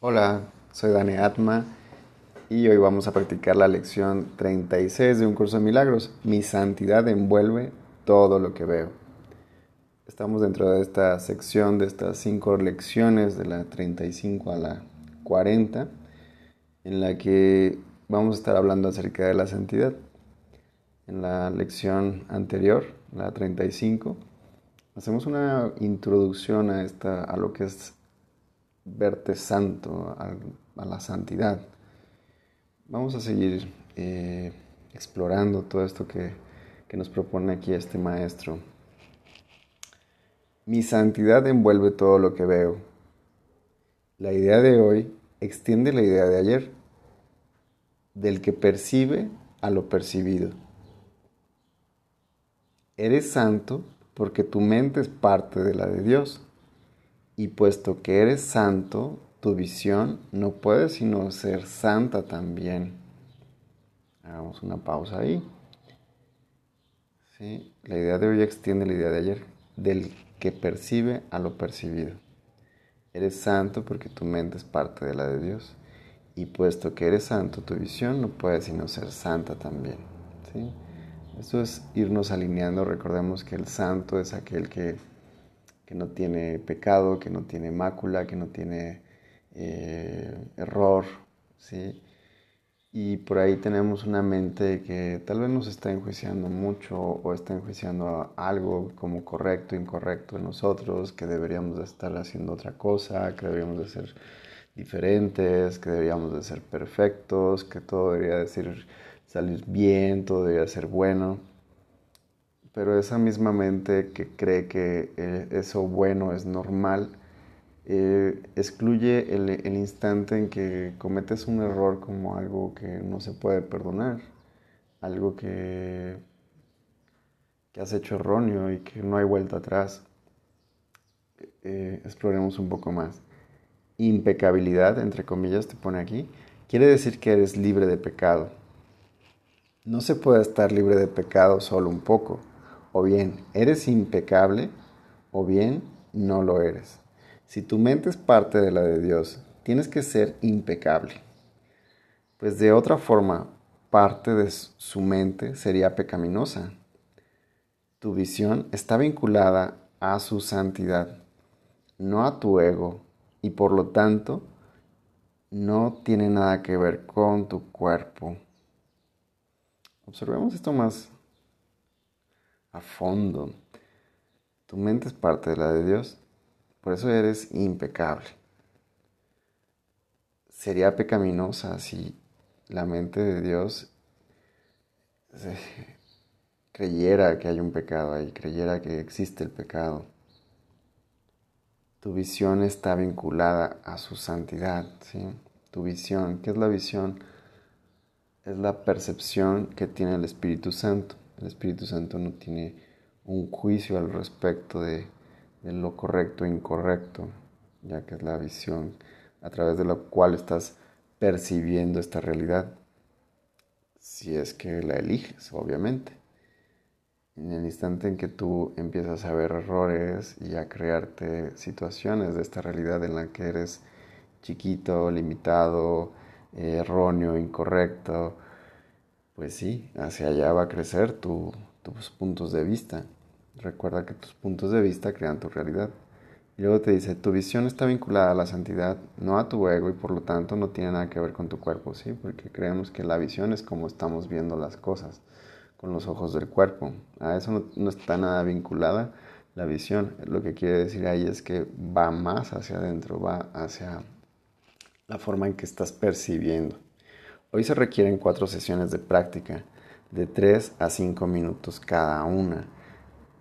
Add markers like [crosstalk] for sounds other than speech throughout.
Hola, soy Dani Atma y hoy vamos a practicar la lección 36 de un curso de milagros. Mi santidad envuelve todo lo que veo. Estamos dentro de esta sección de estas cinco lecciones de la 35 a la 40 en la que vamos a estar hablando acerca de la santidad. En la lección anterior, la 35, hacemos una introducción a, esta, a lo que es verte santo, a, la santidad. Vamos a seguir eh, explorando todo esto que, que nos propone aquí este maestro. Mi santidad envuelve todo lo que veo. La idea de hoy extiende la idea de ayer, del que percibe a lo percibido. Eres santo porque tu mente es parte de la de Dios. Y puesto que eres santo, tu visión no puede sino ser santa también. Hagamos una pausa ahí. ¿Sí? La idea de hoy extiende la idea de ayer, del que percibe a lo percibido. Eres santo porque tu mente es parte de la de Dios. Y puesto que eres santo, tu visión no puede sino ser santa también. ¿sí? Esto es irnos alineando. Recordemos que el santo es aquel que que no tiene pecado, que no tiene mácula, que no tiene eh, error, ¿sí? Y por ahí tenemos una mente que tal vez nos está enjuiciando mucho o está enjuiciando algo como correcto, incorrecto en nosotros, que deberíamos de estar haciendo otra cosa, que deberíamos de ser diferentes, que deberíamos de ser perfectos, que todo debería decir salir bien, todo debería ser bueno pero esa misma mente que cree que eh, eso bueno es normal, eh, excluye el, instante en que cometes un error como algo que no se puede perdonar, algo que, que has hecho erróneo y que no hay vuelta atrás. Eh, exploremos un poco más. Impecabilidad, entre comillas, te pone aquí, quiere decir que eres libre de pecado. No se puede estar libre de pecado solo un poco o bien eres impecable o bien no lo eres. Si tu mente es parte de la de Dios, tienes que ser impecable. Pues de otra forma, parte de su mente sería pecaminosa. Tu visión está vinculada a su santidad, no a tu ego, y por lo tanto no tiene nada que ver con tu cuerpo. Observemos esto más a fondo. Tu mente es parte de la de Dios, por eso eres impecable. Sería pecaminosa si la mente de Dios creyera que hay un pecado ahí, creyera que existe el pecado. Tu visión está vinculada a su santidad, ¿sí? Tu visión, ¿qué es la visión? Es la percepción que tiene el Espíritu Santo. El Espíritu Santo no tiene un juicio al respecto de, lo correcto e incorrecto, ya que es la visión a través de la cual estás percibiendo esta realidad, si es que la eliges, obviamente. En el instante en que tú empiezas a ver errores y a crearte situaciones de esta realidad en la que eres chiquito, limitado, erróneo, incorrecto, pues sí, hacia allá va a crecer tus puntos de vista. Recuerda que tus puntos de vista crean tu realidad. Y luego te dice, tu visión está vinculada a la santidad, no a tu ego y por lo tanto no tiene nada que ver con tu cuerpo, ¿sí? Porque creemos que la visión es como estamos viendo las cosas, con los ojos del cuerpo. A eso no, no está nada vinculada la visión. Lo que quiere decir ahí es que va más hacia adentro, va hacia la forma en que estás percibiendo. Hoy se requieren cuatro sesiones de práctica, de 3 a 5 minutos cada una.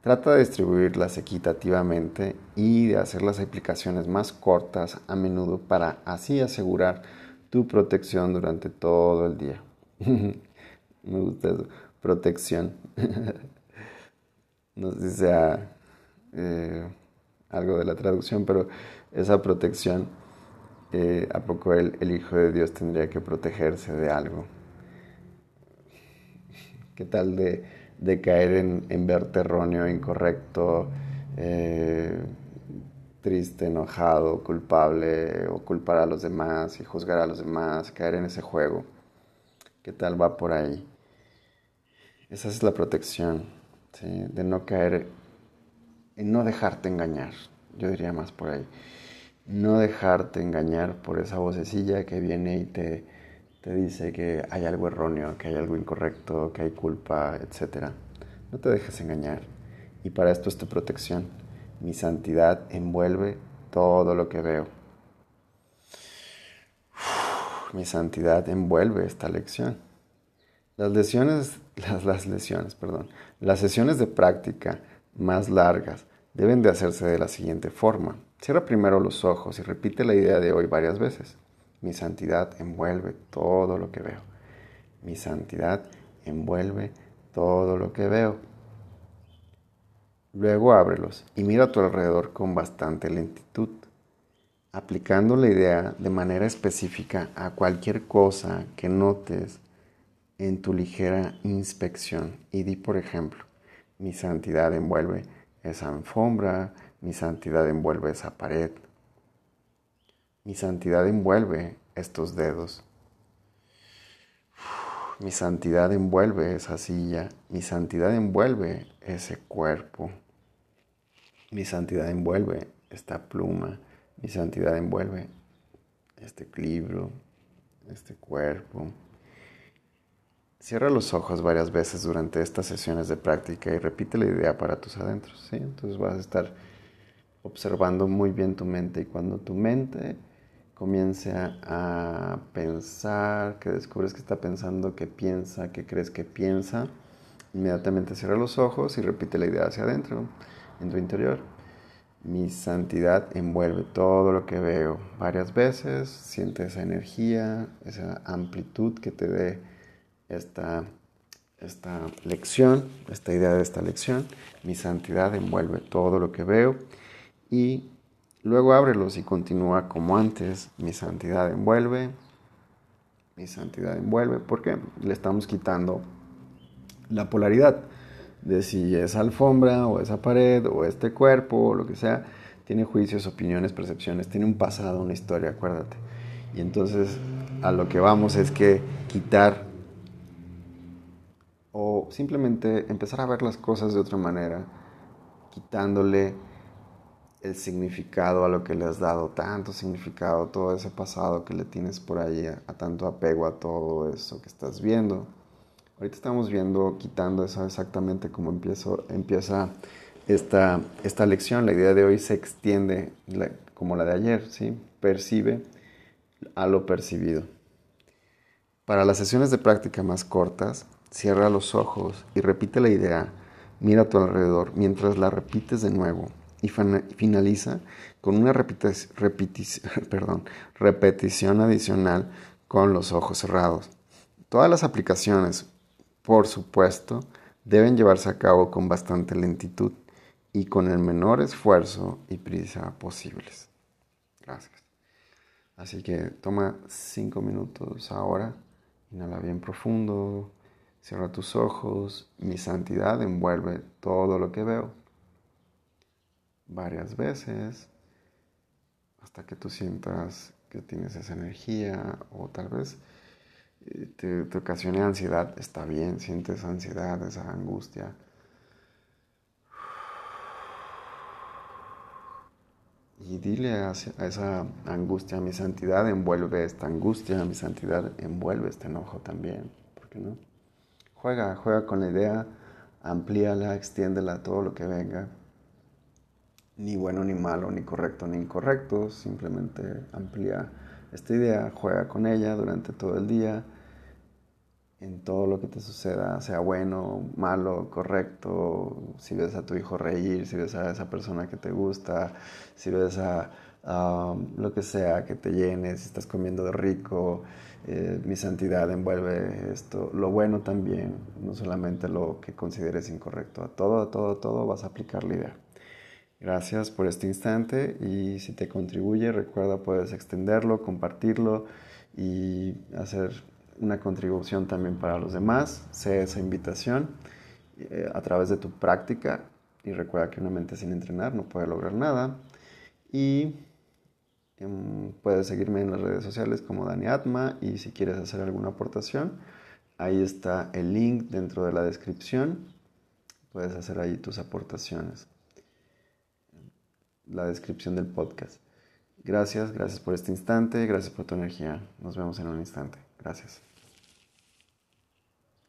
Trata de distribuirlas equitativamente y de hacer las aplicaciones más cortas a menudo para así asegurar tu protección durante todo el día. [laughs] Me gusta eso, protección. [laughs] no sé si sea eh, algo de la traducción, pero esa protección ¿a poco el, Hijo de Dios tendría que protegerse de algo? ¿Qué tal de, caer en, en verte erróneo, incorrecto, eh, triste, enojado, culpable o culpar a los demás y juzgar a los demás, caer en ese juego. ¿Qué tal va por ahí? Esa es la protección, de no caer, en no dejarte engañar, yo diría más por ahí. No dejarte engañar por esa vocecilla que viene y te, te dice que hay algo erróneo, que hay algo incorrecto, que hay culpa, etc. No te dejes engañar. Y para esto es tu protección. Mi santidad envuelve todo lo que veo. mi santidad envuelve esta lección. Las lesiones, las, las lesiones, perdón, las sesiones de práctica más largas deben de hacerse de la siguiente forma. Cierra primero los ojos y repite la idea de hoy varias veces. Mi santidad envuelve todo lo que veo. Mi santidad envuelve todo lo que veo. Luego ábrelos y mira a tu alrededor con bastante lentitud, aplicando la idea de manera específica a cualquier cosa que notes en tu ligera inspección. Y di, por ejemplo, mi santidad envuelve esa alfombra, mi santidad envuelve esa pared, mi santidad envuelve estos dedos. Mi santidad envuelve esa silla, mi santidad envuelve ese cuerpo. Mi santidad envuelve esta pluma, mi santidad envuelve este libro, este cuerpo. Cierra los ojos varias veces durante estas sesiones de práctica y repite la idea para tus adentros. ¿sí? Entonces vas a estar observando muy bien tu mente y cuando tu mente comience a, pensar, que descubres que está pensando, que piensa, que crees que piensa, inmediatamente cierra los ojos y repite la idea hacia adentro en tu interior. Mi santidad envuelve todo lo que veo varias veces, siente esa energía, esa amplitud que te dé esta, esta lección, esta idea de esta lección. Mi santidad envuelve todo lo que veo y luego ábrelos y continúa como antes. Mi santidad envuelve, mi santidad envuelve, porque le estamos quitando la polaridad de si esa alfombra o esa pared o este cuerpo o lo que sea, tiene juicios, opiniones, percepciones, tiene un pasado, una historia, acuérdate. Y entonces a lo que vamos es que quitar simplemente empezar a ver las cosas de otra manera, quitándole el significado a lo que le has dado, tanto significado, todo ese pasado que le tienes por ahí, a, a tanto apego a todo eso que estás viendo. Ahorita estamos viendo, quitando eso exactamente como empiezo, empieza esta, esta lección. La idea de hoy se extiende como la de ayer, ¿sí? Percibe a lo percibido. Para las sesiones de práctica más cortas, cierra los ojos y repite la idea, mira a tu alrededor mientras la repites de nuevo y finaliza con una [laughs] repetición adicional con los ojos cerrados. Todas las aplicaciones por supuesto, deben llevarse a cabo con bastante lentitud y con el menor esfuerzo y prisa posibles. Gracias. Así que toma cinco minutos ahora, inhala bien profundo, cierra tus ojos, mi santidad envuelve todo lo que veo. Varias veces, hasta que tú sientas que tienes esa energía o tal vez te, te ocasione ansiedad, está bien, sientes ansiedad, esa angustia. Y dile a, esa angustia, mi santidad envuelve esta angustia, mi santidad envuelve este enojo también. ¿Por qué no? Juega, juega con la idea, amplíala, extiéndela, todo lo que venga. Ni bueno ni malo, ni correcto ni incorrecto, simplemente amplía esta idea, juega con ella durante todo el día en todo lo que te suceda, sea bueno, malo, correcto, si ves a tu hijo reír, si ves a esa persona que te gusta, si ves a lo que sea que te llenes, estás comiendo de rico, eh, mi santidad envuelve esto, lo bueno también, no solamente lo que consideres incorrecto, a todo, a todo, a todo vas a aplicar la idea. Gracias por este instante y si te contribuye, recuerda puedes extenderlo, compartirlo y hacer una contribución también para los demás. Sé esa invitación eh, a través de tu práctica y recuerda que una mente sin entrenar no puede lograr nada. Y puedes seguirme en las redes sociales como Dani Atma y si quieres hacer alguna aportación, ahí está el link dentro de la descripción. Puedes hacer ahí tus aportaciones. La descripción del podcast. Gracias, gracias por este instante, gracias por tu energía. Nos vemos en un instante. Gracias.